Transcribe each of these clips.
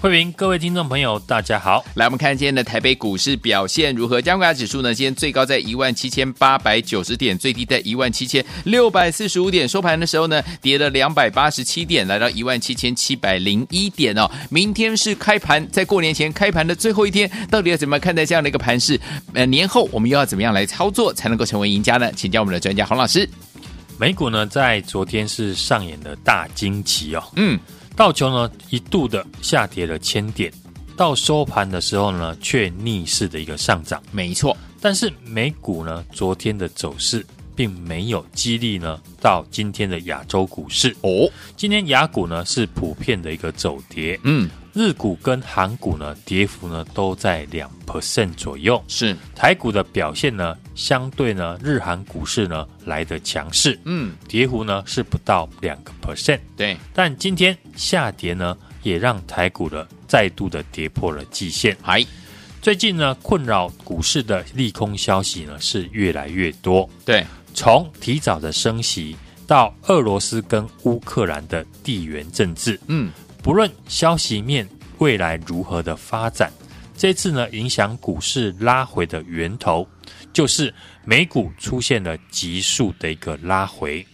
慧明，各位听众朋友，大家好。来，我们看今天的台北股市表现如何？加权指数呢？今天最高在一万七千八百九十点，最低在一万七千六百四十五点。收盘的时候呢，跌了两百八十七点，来到一万七千七百零一点哦。明天是开盘，在过年前开盘的最后一天，到底要怎么看待这样的一个盘势？呃，年后我们又要怎么样来操作才能够成为赢家呢？请教我们的专家洪老师。美股呢，在昨天是上演了大惊奇哦。嗯。道琼呢一度的下跌了千点，到收盘的时候呢却逆势的一个上涨，没错。但是美股呢昨天的走势并没有激励呢到今天的亚洲股市哦。今天雅股呢是普遍的一个走跌，嗯。日股跟韩股呢，跌幅呢都在两 percent 左右。是台股的表现呢，相对呢日韩股市呢来得强势。嗯，跌幅呢是不到两个 percent。对，但今天下跌呢，也让台股呢再度的跌破了季线。嗨，最近呢困扰股市的利空消息呢是越来越多。对，从提早的升息到俄罗斯跟乌克兰的地缘政治。嗯。不论消息面未来如何的发展，这次呢影响股市拉回的源头，就是美股出现了急速的一个拉回，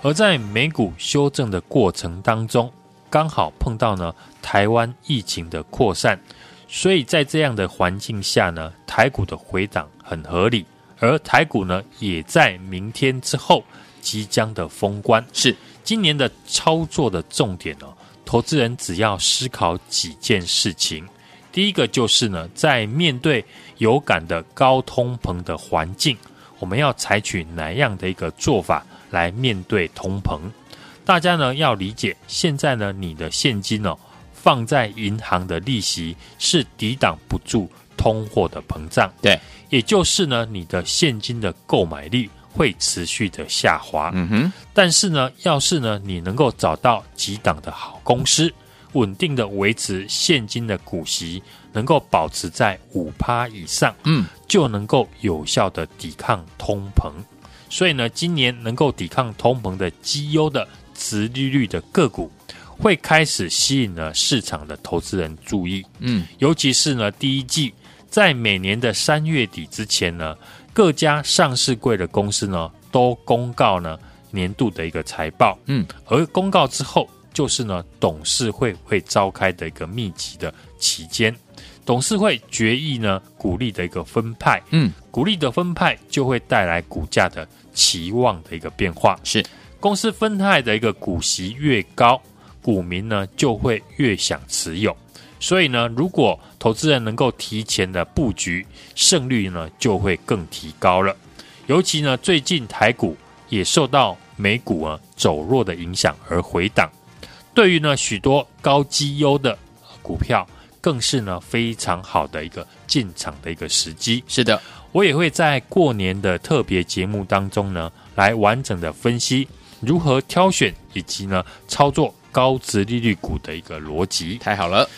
而在美股修正的过程当中，刚好碰到呢台湾疫情的扩散，所以在这样的环境下呢，台股的回档很合理，而台股呢也在明天之后即将的封关，是今年的操作的重点哦。投资人只要思考几件事情，第一个就是呢，在面对有感的高通膨的环境，我们要采取哪样的一个做法来面对通膨？大家呢要理解，现在呢你的现金哦放在银行的利息是抵挡不住通货的膨胀，对，也就是呢你的现金的购买力。会持续的下滑，嗯哼。但是呢，要是呢，你能够找到几档的好公司，稳定的维持现金的股息，能够保持在五趴以上，嗯，就能够有效的抵抗通膨。所以呢，今年能够抵抗通膨的绩优的殖利率的个股，会开始吸引了市场的投资人注意，嗯，尤其是呢，第一季在每年的三月底之前呢。各家上市柜的公司呢，都公告呢年度的一个财报，嗯，而公告之后，就是呢董事会会召开的一个密集的期间，董事会决议呢股利的一个分派，嗯，股利的分派就会带来股价的期望的一个变化，是。公司分派的一个股息越高，股民呢就会越想持有。所以呢，如果投资人能够提前的布局，胜率呢就会更提高了。尤其呢，最近台股也受到美股啊走弱的影响而回档，对于呢许多高绩优的股票，更是呢非常好的一个进场的一个时机。是的，我也会在过年的特别节目当中呢，来完整的分析如何挑选以及呢操作高值利率股的一个逻辑。太好了。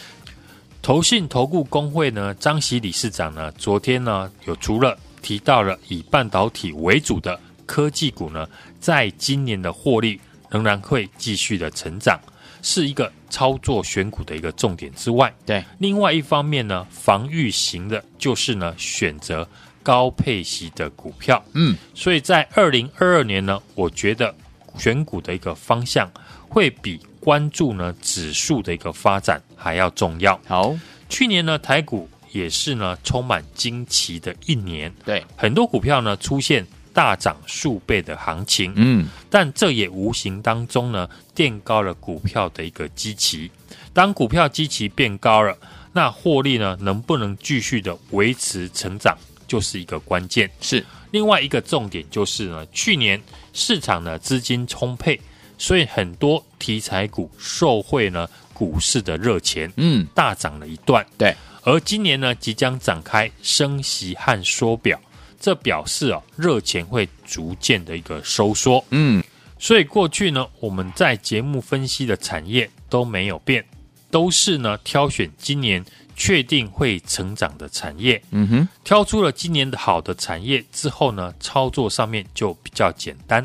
投信投顾公会呢，张喜理事长呢，昨天呢，有除了提到了以半导体为主的科技股呢，在今年的获利仍然会继续的成长，是一个操作选股的一个重点之外，对，另外一方面呢，防御型的就是呢，选择高配息的股票，嗯，所以在二零二二年呢，我觉得选股的一个方向会比。关注呢指数的一个发展还要重要。好，去年呢台股也是呢充满惊奇的一年，对，很多股票呢出现大涨数倍的行情，嗯，但这也无形当中呢垫高了股票的一个基期。当股票基期变高了，那获利呢能不能继续的维持成长，就是一个关键。是。另外一个重点就是呢，去年市场呢资金充沛，所以很多题材股受惠呢股市的热钱，嗯，大涨了一段。对，而今年呢即将展开升息和缩表，这表示啊热钱会逐渐的一个收缩。嗯，所以过去呢我们在节目分析的产业都没有变，都是呢挑选今年。确定会成长的产业，嗯哼，挑出了今年的好的产业之后呢，操作上面就比较简单。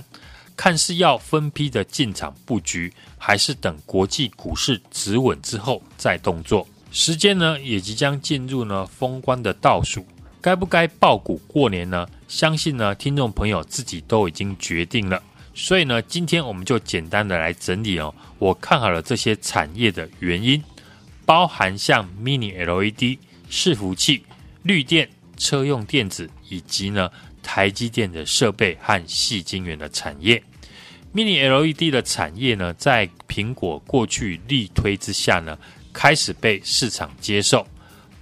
看是要分批的进场布局，还是等国际股市止稳之后再动作。时间呢也即将进入呢封关的倒数，该不该爆股过年呢？相信呢听众朋友自己都已经决定了。所以呢，今天我们就简单的来整理哦，我看好了这些产业的原因。包含像 Mini LED 伺服器、绿电、车用电子，以及呢台积电的设备和细晶圆的产业。Mini LED 的产业呢，在苹果过去力推之下呢，开始被市场接受。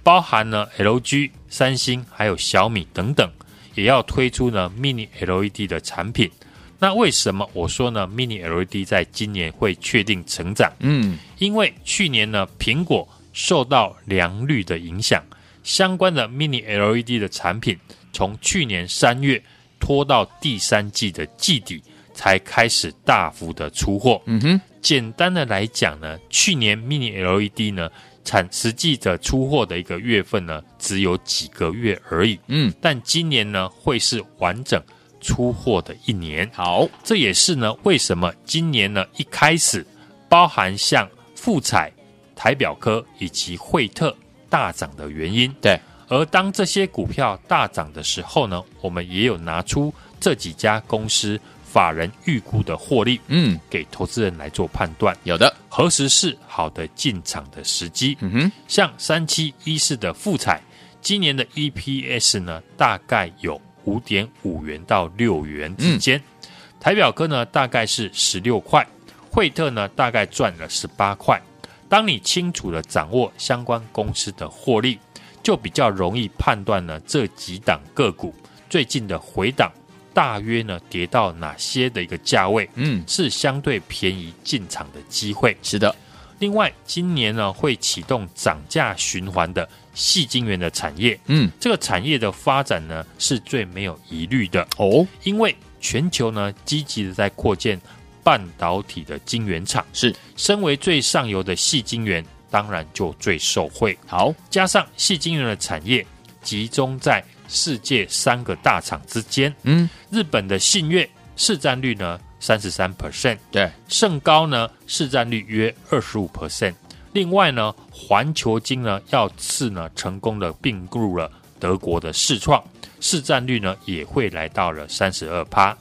包含呢 LG、三星还有小米等等，也要推出呢 Mini LED 的产品。那为什么我说呢？Mini LED 在今年会确定成长？嗯，因为去年呢，苹果受到良率的影响，相关的 Mini LED 的产品从去年三月拖到第三季的季底才开始大幅的出货。嗯哼，简单的来讲呢，去年 Mini LED 呢产实际的出货的一个月份呢只有几个月而已。嗯，但今年呢会是完整。出货的一年，好，这也是呢，为什么今年呢一开始，包含像富彩、台表科以及惠特大涨的原因。对，而当这些股票大涨的时候呢，我们也有拿出这几家公司法人预估的获利，嗯，给投资人来做判断。有的，何时是好的进场的时机？嗯哼，像三七一四的富彩，今年的 EPS 呢，大概有。五点五元到六元之间，嗯、台表科呢大概是十六块，惠特呢大概赚了十八块。当你清楚的掌握相关公司的获利，就比较容易判断呢这几档个股最近的回档大约呢跌到哪些的一个价位，嗯，是相对便宜进场的机会。是的。另外，今年呢会启动涨价循环的细晶圆的产业，嗯，这个产业的发展呢是最没有疑虑的。哦，因为全球呢积极的在扩建半导体的晶圆厂，是。身为最上游的细晶圆，当然就最受惠。好，加上细晶圆的产业集中在世界三个大厂之间，嗯，日本的信越市占率呢，三十三 percent，对，胜高呢市占率约二十五 percent。另外呢，环球金呢要次呢成功的并入了德国的市创，市占率呢也会来到了三十二趴。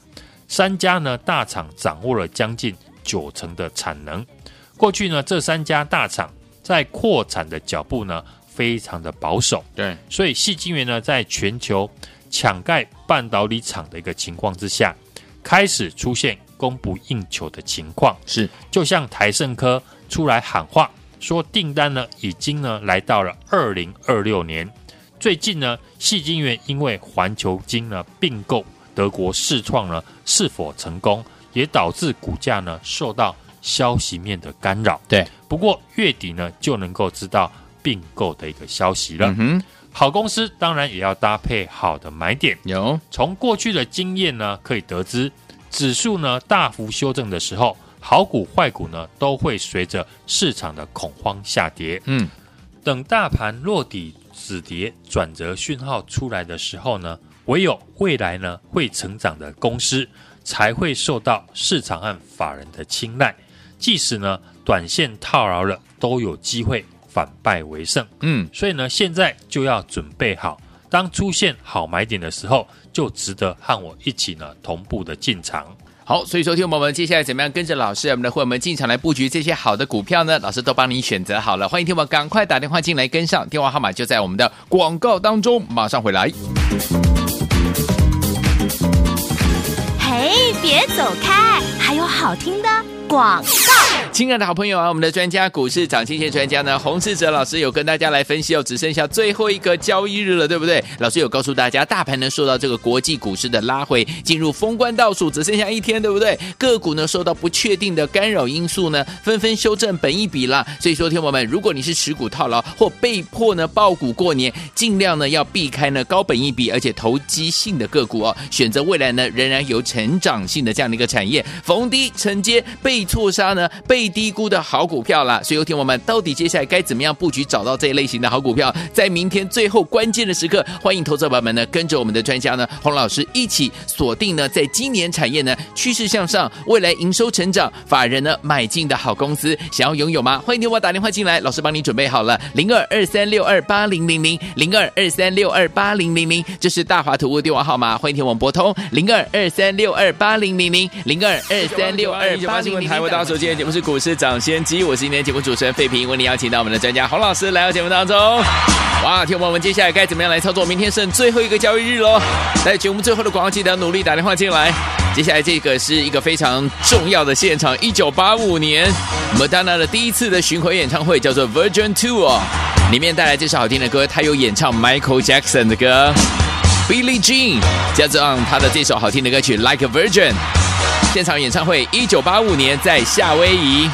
三家呢大厂掌握了将近九成的产能。过去呢这三家大厂在扩产的脚步呢非常的保守，对，所以细晶圆呢在全球抢盖半导体厂的一个情况之下，开始出现。供不应求的情况是，就像台盛科出来喊话，说订单呢已经呢来到了二零二六年。最近呢，细晶圆因为环球晶呢并购德国市创呢是否成功，也导致股价呢受到消息面的干扰。对，不过月底呢就能够知道并购的一个消息了。嗯哼，好公司当然也要搭配好的买点。有，从过去的经验呢可以得知。指数呢大幅修正的时候，好股坏股呢都会随着市场的恐慌下跌。嗯，等大盘落底止跌转折讯号出来的时候呢，唯有未来呢会成长的公司才会受到市场和法人的青睐。即使呢短线套牢了，都有机会反败为胜。嗯，所以呢现在就要准备好。当出现好买点的时候，就值得和我一起呢同步的进场。好，所以说听我们接下来怎么样跟着老师，我们的会员们进场来布局这些好的股票呢？老师都帮你选择好了，欢迎听我们赶快打电话进来跟上，电话号码就在我们的广告当中，马上回来。嘿，别走开，还有好听的广告。亲爱的好朋友啊，我们的专家股市涨跌专家呢，洪志哲老师有跟大家来分析哦，只剩下最后一个交易日了，对不对？老师有告诉大家，大盘呢受到这个国际股市的拉回，进入封关倒数，只剩下一天，对不对？个股呢受到不确定的干扰因素呢，纷纷修正本一笔啦。所以说，听友们，如果你是持股套牢或被迫呢抱股过年，尽量呢要避开呢高本一笔而且投机性的个股哦，选择未来呢仍然有成长性的这样的一个产业，逢低承接被错杀呢被。低估的好股票啦，所以有听我们到底接下来该怎么样布局，找到这一类型的好股票？在明天最后关键的时刻，欢迎投资者朋友们呢跟着我们的专家呢洪老师一起锁定呢，在今年产业呢趋势向上，未来营收成长，法人呢买进的好公司，想要拥有吗？欢迎你我打电话进来，老师帮你准备好了，零二二三六二八零零零零二二三六二八零零零，这是大华图物电话号码，欢迎听我们拨通零二二三六二八零零零零二二三六二八零零零。台湾大手今天节目是股。我是掌先机，我是今天节目主持人费平，为你邀请到我们的专家洪老师来到节目当中。哇，听我们接下来该怎么样来操作？明天剩最后一个交易日喽，在节目最后的广告记得努力打电话进来。接下来这个是一个非常重要的现场，一九八五年麦当娜的第一次的巡回演唱会叫做 Virgin Two 哦，里面带来这首好听的歌，他有演唱 Michael Jackson 的歌，Billie Jean，加上他的这首好听的歌曲 Like a Virgin。现场演唱会，一九八五年在夏威夷。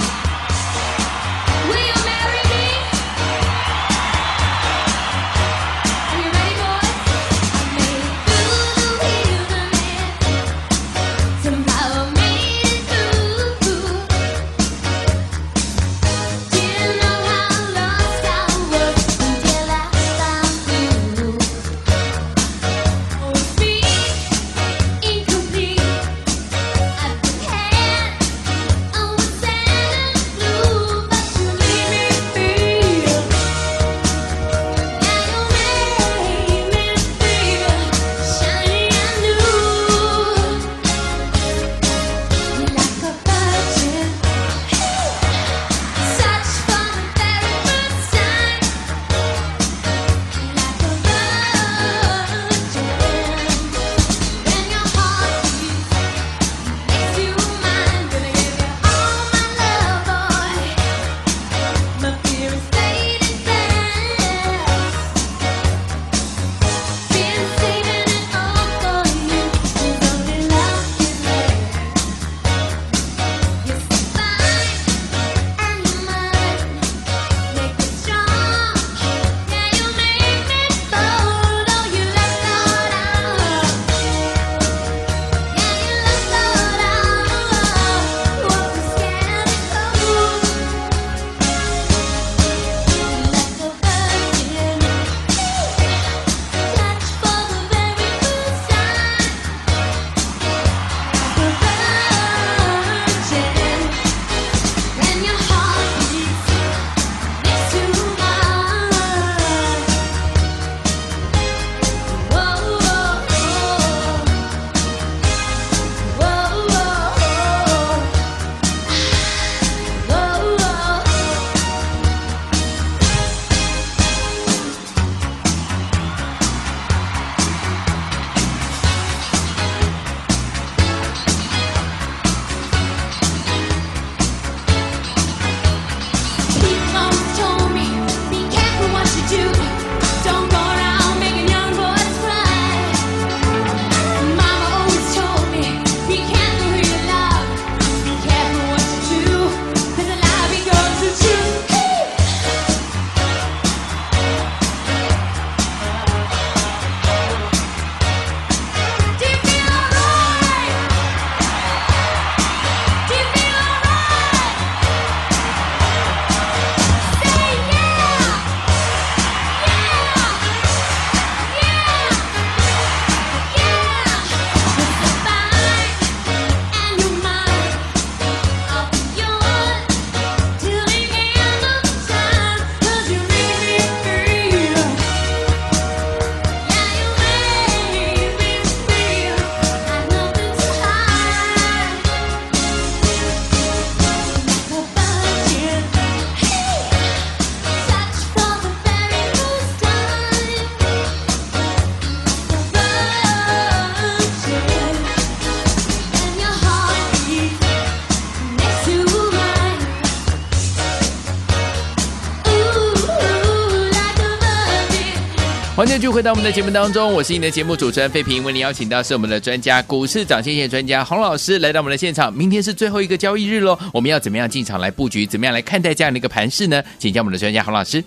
欢迎回到我们的节目当中，我是你的节目主持人费平，为您邀请到是我们的专家股市涨跌专家洪老师来到我们的现场。明天是最后一个交易日喽，我们要怎么样进场来布局？怎么样来看待这样的一个盘势呢？请教我们的专家洪老师。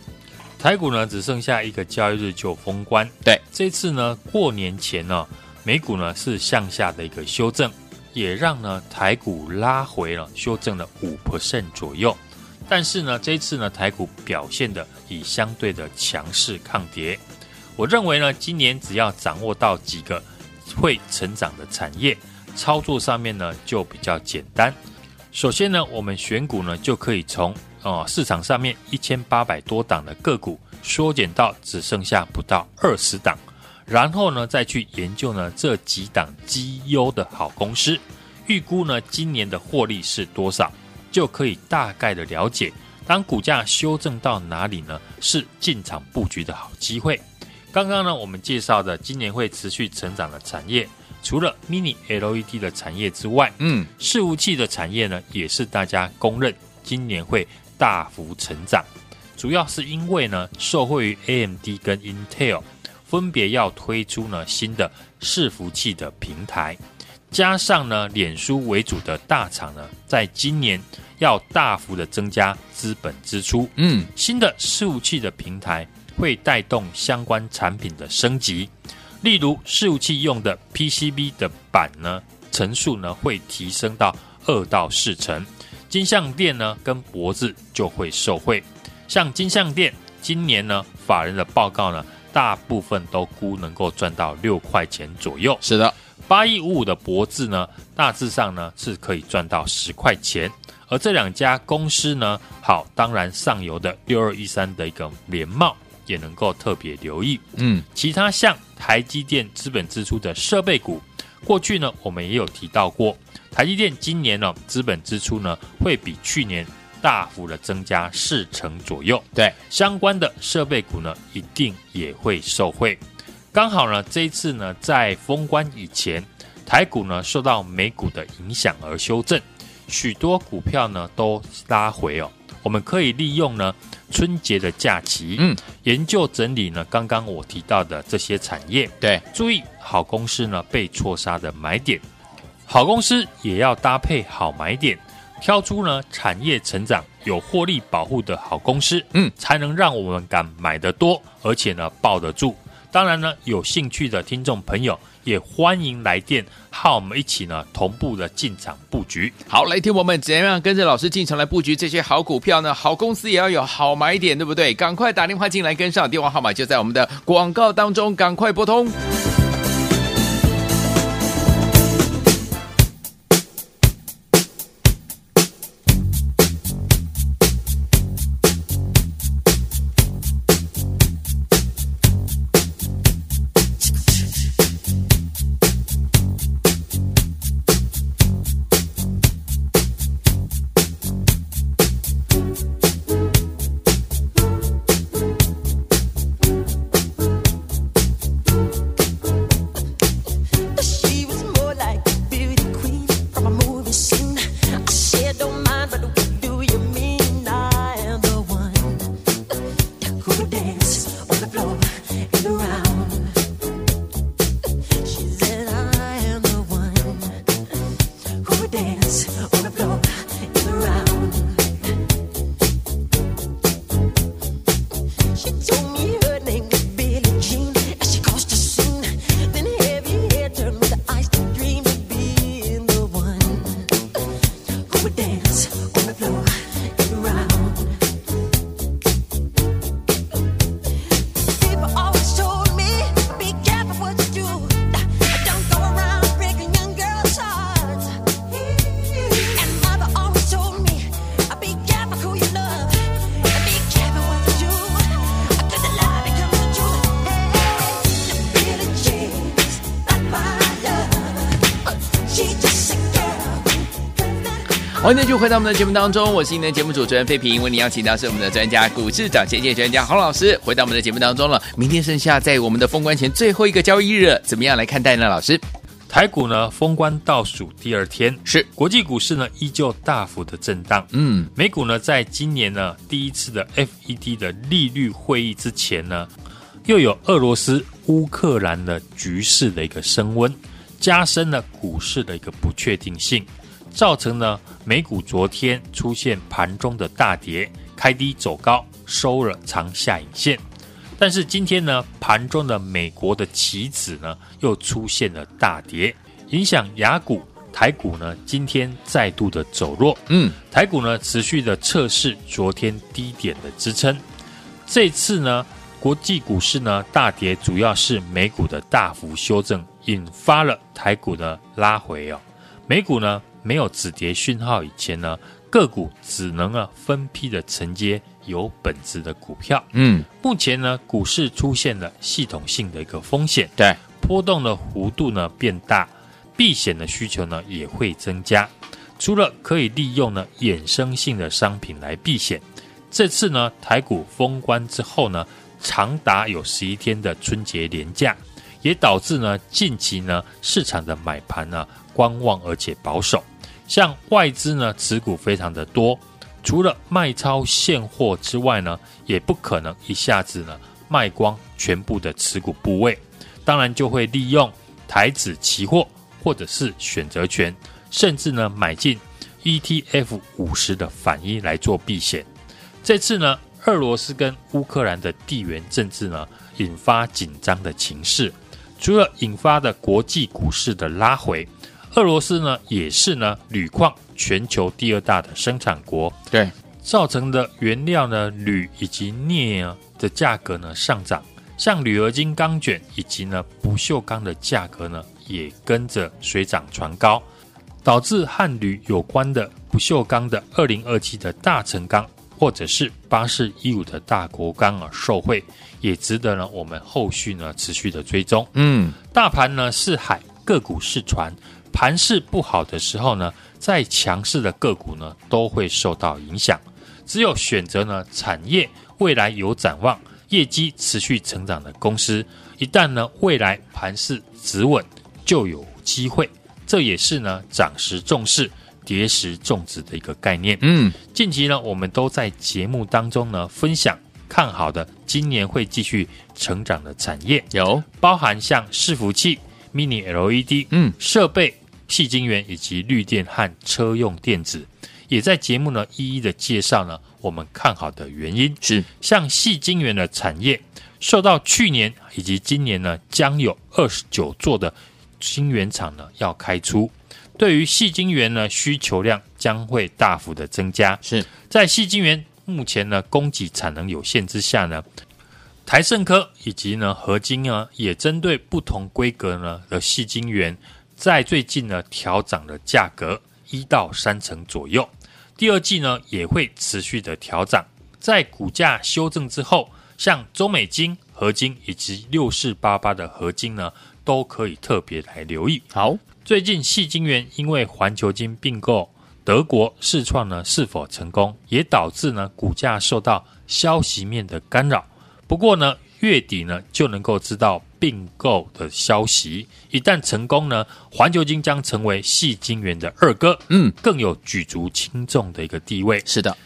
台股呢只剩下一个交易日就封关，对，这次呢过年前呢，美股呢是向下的一个修正，也让呢台股拉回了，修正了五 percent 左右。但是呢，这次呢台股表现的以相对的强势抗跌。我认为呢，今年只要掌握到几个会成长的产业，操作上面呢就比较简单。首先呢，我们选股呢就可以从哦市场上面一千八百多档的个股缩减到只剩下不到二十档，然后呢再去研究呢这几档绩优的好公司，预估呢今年的获利是多少，就可以大概的了解，当股价修正到哪里呢，是进场布局的好机会。刚刚呢，我们介绍的今年会持续成长的产业，除了 Mini LED 的产业之外，嗯，伺服器的产业呢，也是大家公认今年会大幅成长。主要是因为呢，受惠于 AMD 跟 Intel 分别要推出呢新的伺服器的平台，加上呢，脸书为主的大厂呢，在今年要大幅的增加资本支出，嗯，新的伺服器的平台。会带动相关产品的升级，例如伺服器用的 PCB 的板呢，层数呢会提升到二到四层，金像电呢跟脖子就会受惠。像金像电今年呢，法人的报告呢，大部分都估能够赚到六块钱左右。是的，八一五五的脖子呢，大致上呢是可以赚到十块钱。而这两家公司呢，好，当然上游的六二一三的一个联茂。也能够特别留意，嗯，其他像台积电资本支出的设备股，过去呢我们也有提到过，台积电今年呢资本支出呢会比去年大幅的增加四成左右，对，相关的设备股呢一定也会受惠。刚好呢这一次呢在封关以前，台股呢受到美股的影响而修正，许多股票呢都拉回哦，我们可以利用呢。春节的假期，嗯，研究整理呢，刚刚我提到的这些产业，对，注意好公司呢被错杀的买点，好公司也要搭配好买点，挑出呢产业成长有获利保护的好公司，嗯，才能让我们敢买得多，而且呢抱得住。当然呢，有兴趣的听众朋友。也欢迎来电，和我们一起呢同步的进场布局。好，来听我们怎样跟着老师进场来布局这些好股票呢？好公司也要有好买点，对不对？赶快打电话进来跟上，电话号码就在我们的广告当中，赶快拨通。欢迎继续回到我们的节目当中，我是您的节目主持人费平，为您邀请到是我们的专家股市涨跌专家洪老师，回到我们的节目当中了。明天剩下在我们的封关前最后一个交易日，怎么样来看待呢？老师，台股呢封关倒数第二天，是国际股市呢依旧大幅的震荡，嗯，美股呢在今年呢第一次的 FED 的利率会议之前呢。又有俄罗斯、乌克兰的局势的一个升温，加深了股市的一个不确定性，造成呢美股昨天出现盘中的大跌，开低走高，收了长下影线。但是今天呢，盘中的美国的期指呢又出现了大跌，影响雅股、台股呢今天再度的走弱。嗯，台股呢持续的测试昨天低点的支撑。这次呢，国际股市呢大跌，主要是美股的大幅修正引发了台股的拉回哦。美股呢没有止跌讯号以前呢，个股只能啊分批的承接。有本质的股票，嗯，目前呢，股市出现了系统性的一个风险，对，波动的幅度呢变大，避险的需求呢也会增加。除了可以利用呢衍生性的商品来避险，这次呢台股封关之后呢，长达有十一天的春节连假，也导致呢近期呢市场的买盘呢观望而且保守，像外资呢持股非常的多。除了卖超现货之外呢，也不可能一下子呢卖光全部的持股部位，当然就会利用台指期货或者是选择权，甚至呢买进 ETF 五十的反一来做避险。这次呢，俄罗斯跟乌克兰的地缘政治呢引发紧张的情势，除了引发的国际股市的拉回，俄罗斯呢也是呢铝矿。全球第二大的生产国，对。造成的原料呢，铝以及镍啊的价格呢上涨，像铝合金钢卷以及呢不锈钢的价格呢也跟着水涨船高，导致和铝有关的不锈钢的二零二七的大成钢或者是八四一五的大国钢啊受惠，也值得呢我们后续呢持续的追踪。嗯，大盘呢是海，个股是船，盘势不好的时候呢。再强势的个股呢，都会受到影响。只有选择呢产业未来有展望、业绩持续成长的公司，一旦呢未来盘势止稳，就有机会。这也是呢涨时重视、跌时重视的一个概念。嗯，近期呢我们都在节目当中呢分享看好的今年会继续成长的产业，有包含像伺服器、Mini LED、嗯设备。矽晶圆以及绿电和车用电子，也在节目呢一一的介绍呢我们看好的原因。是像细晶圆的产业，受到去年以及今年呢将有二十九座的晶圆厂呢要开出，对于细晶圆呢需求量将会大幅的增加。是在细晶圆目前呢供给产能有限之下呢，台盛科以及呢合金呢也针对不同规格呢的细晶圆。在最近呢，调涨了价格一到三成左右。第二季呢，也会持续的调涨。在股价修正之后，像中美金、合金以及六四八八的合金呢，都可以特别来留意。好，最近细金元因为环球金并购德国世创呢是否成功，也导致呢股价受到消息面的干扰。不过呢，月底呢就能够知道。并购的消息一旦成功呢，环球金将成为矽晶圆的二哥，嗯，更有举足轻重的一个地位。是的，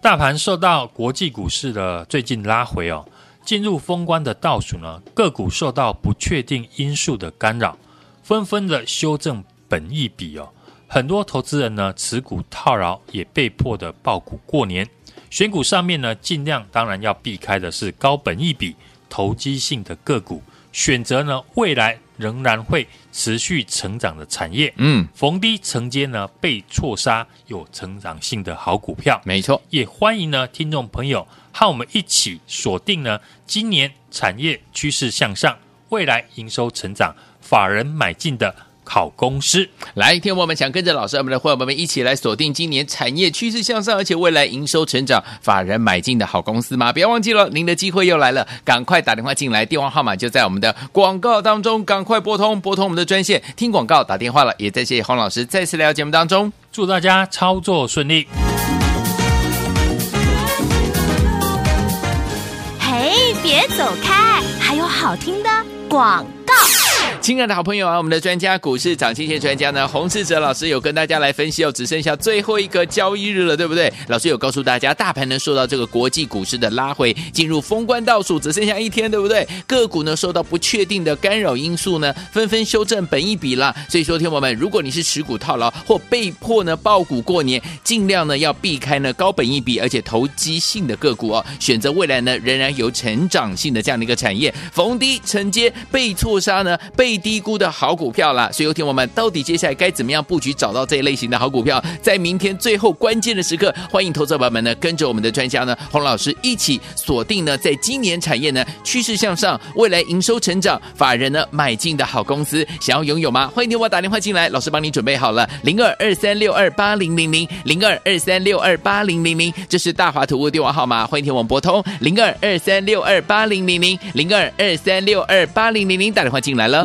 大盘受到国际股市的最近拉回哦，进入封关的倒数呢，个股受到不确定因素的干扰，纷纷的修正本益比哦，很多投资人呢持股套牢，也被迫的爆股过年。选股上面呢，尽量当然要避开的是高本益比。投机性的个股选择呢，未来仍然会持续成长的产业。嗯，逢低承接呢，被错杀有成长性的好股票。没错，也欢迎呢，听众朋友和我们一起锁定呢，今年产业趋势向上，未来营收成长，法人买进的。好公司，来，听我们想跟着老师，我们的伙伴们一起来锁定今年产业趋势向上，而且未来营收成长、法人买进的好公司吗？不要忘记了，您的机会又来了，赶快打电话进来，电话号码就在我们的广告当中，赶快拨通，拨通我们的专线，听广告打电话了。也再谢谢洪老师再次来到节目当中，祝大家操作顺利。嘿，别走开，还有好听的广告。亲爱的好朋友啊，我们的专家股市涨跌专家呢，洪士哲老师有跟大家来分析哦，只剩下最后一个交易日了，对不对？老师有告诉大家，大盘呢受到这个国际股市的拉回，进入封关倒数，只剩下一天，对不对？个股呢受到不确定的干扰因素呢，纷纷修正本益比啦。所以说，听友们，如果你是持股套牢或被迫呢抱股过年，尽量呢要避开呢高本益比而且投机性的个股哦，选择未来呢仍然有成长性的这样的一个产业，逢低承接被错杀呢被。低估的好股票啦，所以有听我们到底接下来该怎么样布局，找到这一类型的好股票？在明天最后关键的时刻，欢迎投资者们呢跟着我们的专家呢洪老师一起锁定呢，在今年产业呢趋势向上，未来营收成长，法人呢买进的好公司，想要拥有吗？欢迎电话打电话进来，老师帮你准备好了，零二二三六二八零零零零二二三六二八零零零，这是大华图物电话号码，欢迎听我们拨通零二二三六二八零零零零二二三六二八零零零打电话进来了。